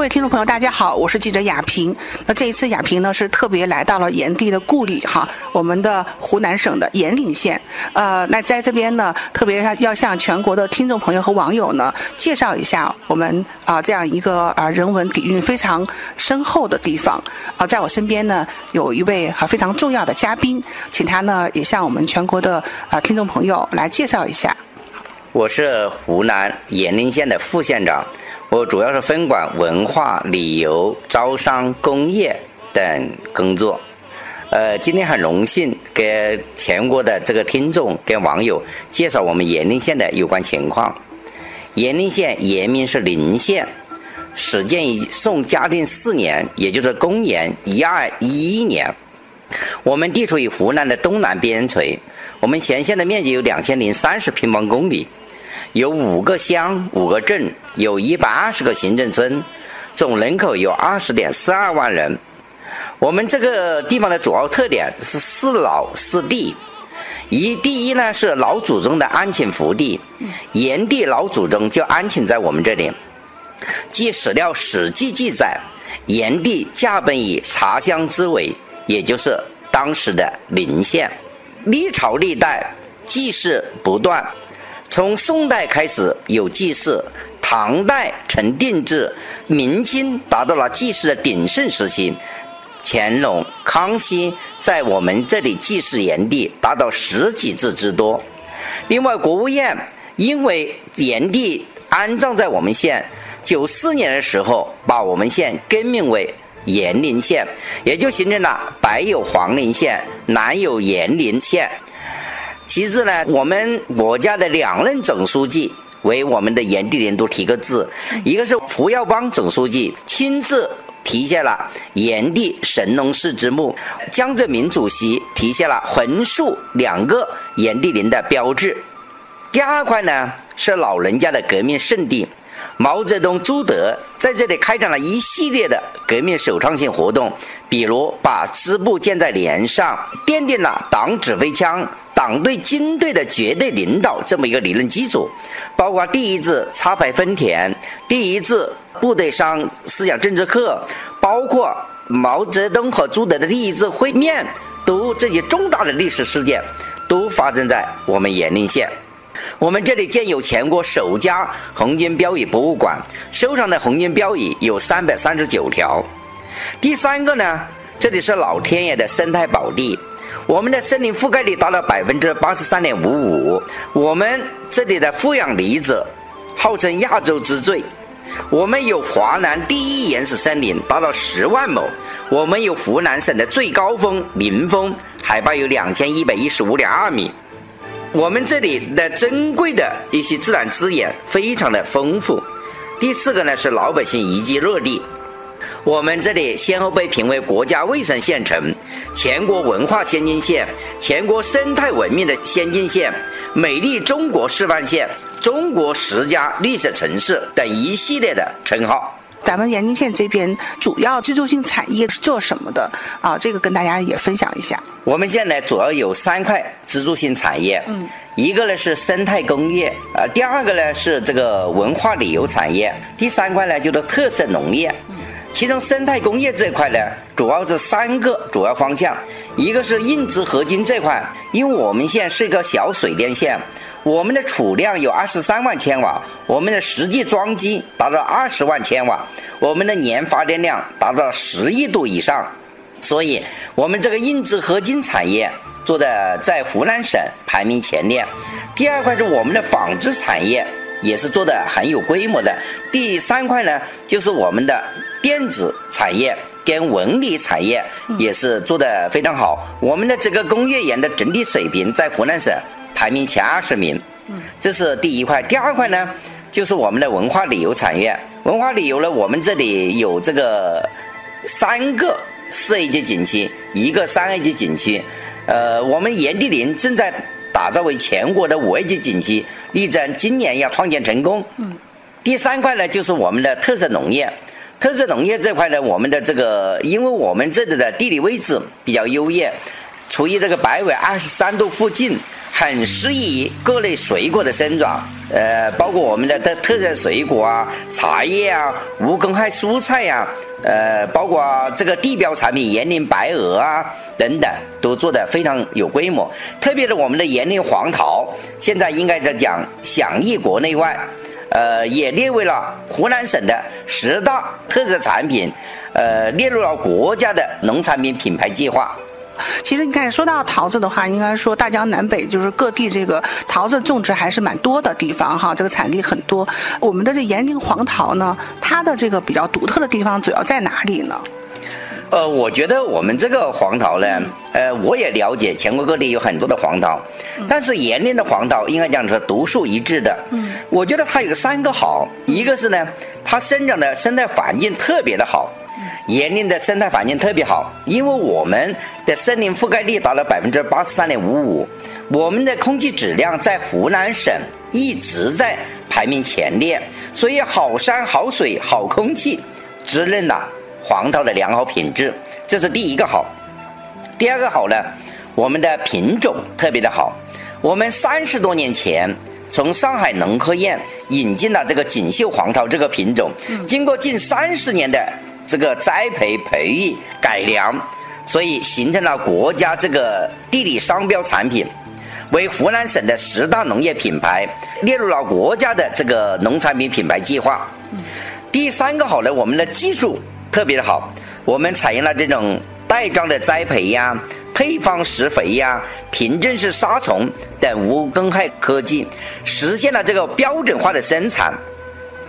各位听众朋友，大家好，我是记者亚平。那这一次亚平呢是特别来到了炎帝的故里哈，我们的湖南省的炎陵县。呃，那在这边呢，特别要向全国的听众朋友和网友呢介绍一下我们啊这样一个啊人文底蕴非常深厚的地方。啊，在我身边呢有一位啊非常重要的嘉宾，请他呢也向我们全国的啊听众朋友来介绍一下。我是湖南炎陵县的副县长。我主要是分管文化旅游、招商、工业等工作。呃，今天很荣幸给全国的这个听众跟网友介绍我们炎陵县的有关情况。炎陵县原名是陵县，始建于宋嘉定四年，也就是公元一二一一年。我们地处于湖南的东南边陲，我们全县的面积有两千零三十平方公里。有五个乡、五个镇，有一百二十个行政村，总人口有二十点四二万人。我们这个地方的主要特点是四老四地。一，第一呢是老祖宗的安寝福地，炎帝老祖宗就安寝在我们这里。据史料《史记》记载，炎帝驾崩于茶乡之尾，也就是当时的临县。历朝历代祭祀不断。从宋代开始有祭祀，唐代成定制，明清达到了祭祀的鼎盛时期。乾隆、康熙在我们这里祭祀炎帝达到十几次之多。另外，国务院因为炎帝安葬在我们县，九四年的时候把我们县更名为炎陵县，也就形成了北有黄陵县，南有炎陵县。其次呢，我们国家的两任总书记为我们的炎帝陵都题个字，一个是胡耀邦总书记亲自题下了炎帝神农氏之墓，江泽民主席题下了横竖两个炎帝陵的标志。第二块呢是老人家的革命圣地，毛泽东、朱德在这里开展了一系列的革命首创性活动，比如把支部建在连上，奠定了党指挥枪。党对军队的绝对领导这么一个理论基础，包括第一次插排分田，第一次部队上思想政治课，包括毛泽东和朱德的第一次会面，都这些重大的历史事件都发生在我们炎陵县。我们这里建有全国首家红军标语博物馆，收藏的红军标语有三百三十九条。第三个呢，这里是老天爷的生态宝地。我们的森林覆盖率达到百分之八十三点五五，我们这里的负氧离子号称亚洲之最。我们有华南第一原始森林，达到十万亩。我们有湖南省的最高峰临峰，海拔有两千一百一十五点二米。我们这里的珍贵的一些自然资源非常的丰富。第四个呢是老百姓宜居乐地。我们这里先后被评为国家卫生县城、全国文化先进县、全国生态文明的先进县、美丽中国示范县、中国十佳绿色城市等一系列的称号。咱们延津县这边主要支柱性产业是做什么的啊？这个跟大家也分享一下。我们现在主要有三块支柱性产业，嗯，一个呢是生态工业，啊，第二个呢是这个文化旅游产业，第三块呢就是特色农业。其中生态工业这块呢，主要是三个主要方向，一个是硬质合金这块，因为我们县是一个小水电县，我们的储量有二十三万千瓦，我们的实际装机达到二十万千瓦，我们的年发电量达到十亿度以上，所以我们这个硬质合金产业做的在湖南省排名前列。第二块是我们的纺织产业。也是做的很有规模的。第三块呢，就是我们的电子产业跟文旅产业也是做的非常好。我们的这个工业园的整体水平在湖南省排名前二十名。嗯，这是第一块。第二块呢，就是我们的文化旅游产业。文化旅游呢，我们这里有这个三个四 A 级景区，一个三 A 级景区。呃，我们炎帝陵正在。打造为全国的五 A 级景区，力争今年要创建成功。嗯，第三块呢，就是我们的特色农业。特色农业这块呢，我们的这个，因为我们这里的地理位置比较优越，处于这个北纬二十三度附近，很适宜各类水果的生长，呃，包括我们的特特色水果啊、茶叶啊、无公害蔬菜呀，呃，包括这个地标产品延陵白鹅啊等等，都做得非常有规模。特别是我们的延陵黄桃，现在应该在讲享誉国内外，呃，也列为了湖南省的十大特色产品，呃，列入了国家的农产品品牌计划。其实你看，说到桃子的话，应该说大江南北就是各地这个桃子种植还是蛮多的地方哈，这个产地很多。我们的这延陵黄桃呢，它的这个比较独特的地方主要在哪里呢？呃，我觉得我们这个黄桃呢，呃，我也了解，全国各地有很多的黄桃，但是延陵的黄桃应该讲是独树一帜的。嗯，我觉得它有三个好，一个是呢，它生长的生态环境特别的好。延陵的生态环境特别好，因为我们的森林覆盖率达到百分之八十三点五五，我们的空气质量在湖南省一直在排名前列，所以好山好水好空气，滋润了黄桃的良好品质，这是第一个好。第二个好呢，我们的品种特别的好，我们三十多年前从上海农科院引进了这个锦绣黄桃这个品种，经过近三十年的。这个栽培、培育、改良，所以形成了国家这个地理商标产品，为湖南省的十大农业品牌，列入了国家的这个农产品品牌计划。第三个好呢，我们的技术特别的好，我们采用了这种袋装的栽培呀、配方施肥呀、凭证式杀虫等无公害科技，实现了这个标准化的生产。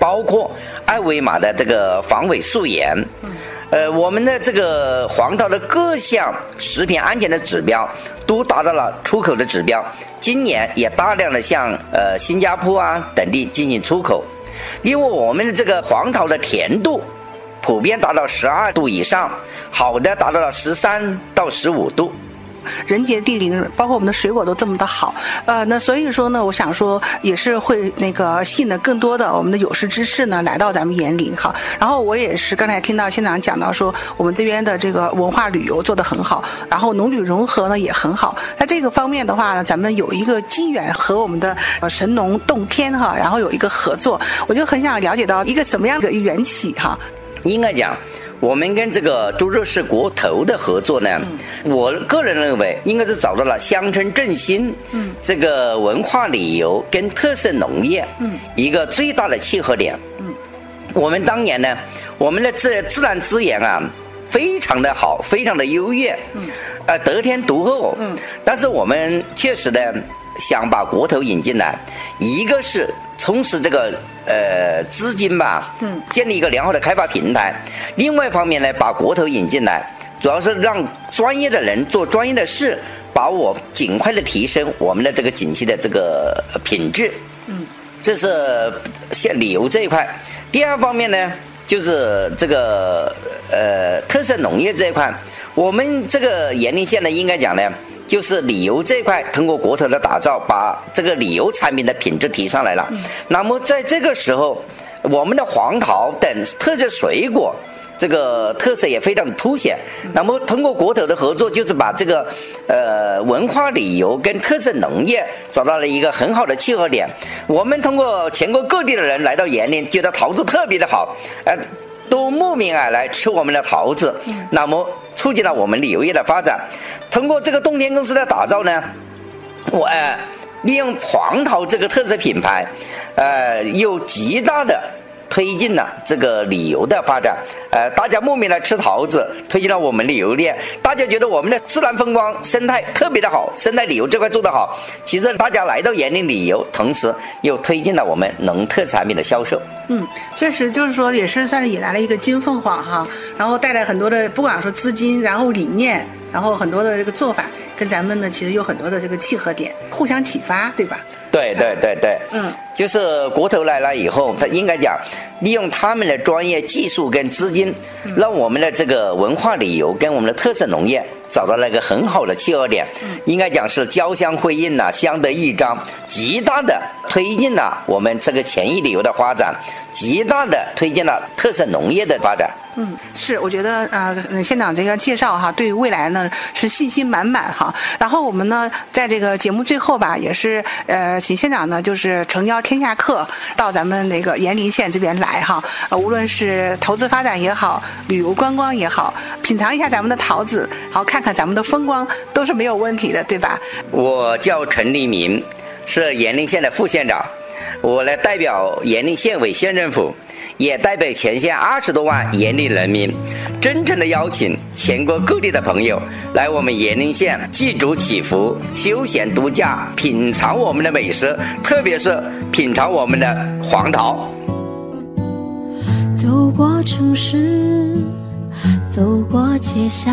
包括二维码的这个防伪溯源，呃，我们的这个黄桃的各项食品安全的指标都达到了出口的指标。今年也大量的向呃新加坡啊等地进行出口。另外，我们的这个黄桃的甜度普遍达到十二度以上，好的达到了十三到十五度。人杰地灵，包括我们的水果都这么的好，呃，那所以说呢，我想说也是会那个吸引的更多的我们的有识之士呢来到咱们延陵哈。然后我也是刚才听到县长讲到说，我们这边的这个文化旅游做得很好，然后农旅融合呢也很好。在这个方面的话呢，咱们有一个机缘和我们的神农洞天哈，然后有一个合作，我就很想了解到一个什么样的缘起哈。应该讲。我们跟这个株洲市国投的合作呢，我个人认为应该是找到了乡村振兴、嗯这个文化旅游跟特色农业嗯一个最大的契合点。嗯我们当年呢，我们的自自然资源啊非常的好，非常的优越，嗯呃得天独厚。嗯但是我们确实呢。想把国投引进来，一个是充实这个呃资金吧，嗯，建立一个良好的开发平台；另外一方面呢，把国投引进来，主要是让专业的人做专业的事，把我尽快的提升我们的这个景区的这个品质。嗯，这是像旅游这一块。第二方面呢，就是这个呃特色农业这一块，我们这个延陵县呢，应该讲呢。就是旅游这块，通过国投的打造，把这个旅游产品的品质提上来了。那么在这个时候，我们的黄桃等特色水果，这个特色也非常的凸显。那么通过国投的合作，就是把这个呃文化旅游跟特色农业找到了一个很好的契合点。我们通过全国各地的人来到延陵，觉得桃子特别的好，呃，都慕名而来吃我们的桃子。那么促进了我们旅游业的发展。通过这个洞天公司的打造呢，我呃利用黄桃这个特色品牌，呃，有极大的推进了这个旅游的发展。呃，大家慕名来吃桃子，推进了我们旅游业。大家觉得我们的自然风光、生态特别的好，生态旅游这块做得好。其实大家来到延宁旅游，同时又推进了我们农特产品的销售。嗯，确实就是说，也是算是引来了一个金凤凰哈，然后带来很多的，不管说资金，然后理念。然后很多的这个做法跟咱们呢，其实有很多的这个契合点，互相启发，对吧？对对对对，嗯，就是国投来了以后，他应该讲，利用他们的专业技术跟资金，让我们的这个文化旅游跟我们的特色农业找到了一个很好的契合点，应该讲是交相辉映呐，相得益彰，极大的推进了我们这个前沿旅游的发展，极大的推进了特色农业的发展。嗯，是，我觉得呃，县长这个介绍哈，对未来呢是信心满满哈。然后我们呢，在这个节目最后吧，也是呃，请县长呢就是诚邀天下客到咱们那个延陵县这边来哈。呃，无论是投资发展也好，旅游观光也好，品尝一下咱们的桃子，然后看看咱们的风光，都是没有问题的，对吧？我叫陈立明，是延陵县的副县长，我来代表延陵县委县政府。也代表全县二十多万延陵人民，真诚的邀请全国各地的朋友来我们延陵县祭祖祈福、休闲度假、品尝我们的美食，特别是品尝我们的黄桃。走过城市，走过街巷，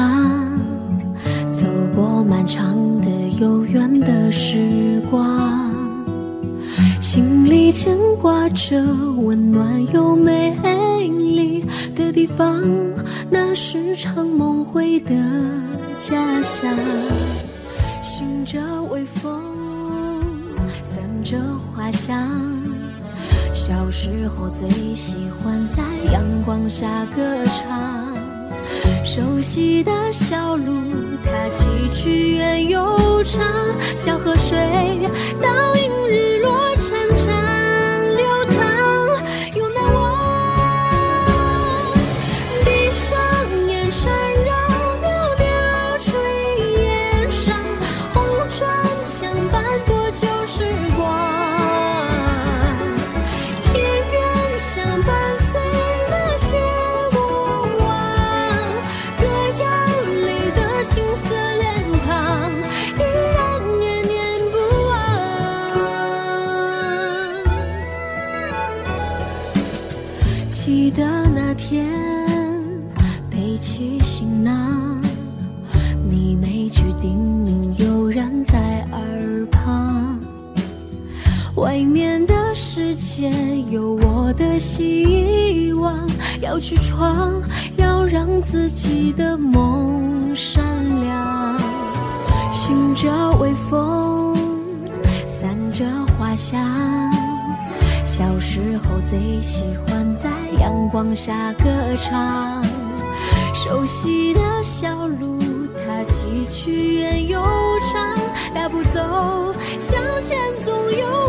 走过漫长的悠远的时牵挂着温暖又美丽的地方，那是场梦回的家乡。寻着微风，散着花香。小时候最喜欢在阳光下歌唱，熟悉的小路，它崎岖远又长，小河水倒望要去闯，要让自己的梦闪亮。寻着微风，散着花香。小时候最喜欢在阳光下歌唱。熟悉的小路，它崎岖远又长，大步走向前，总有。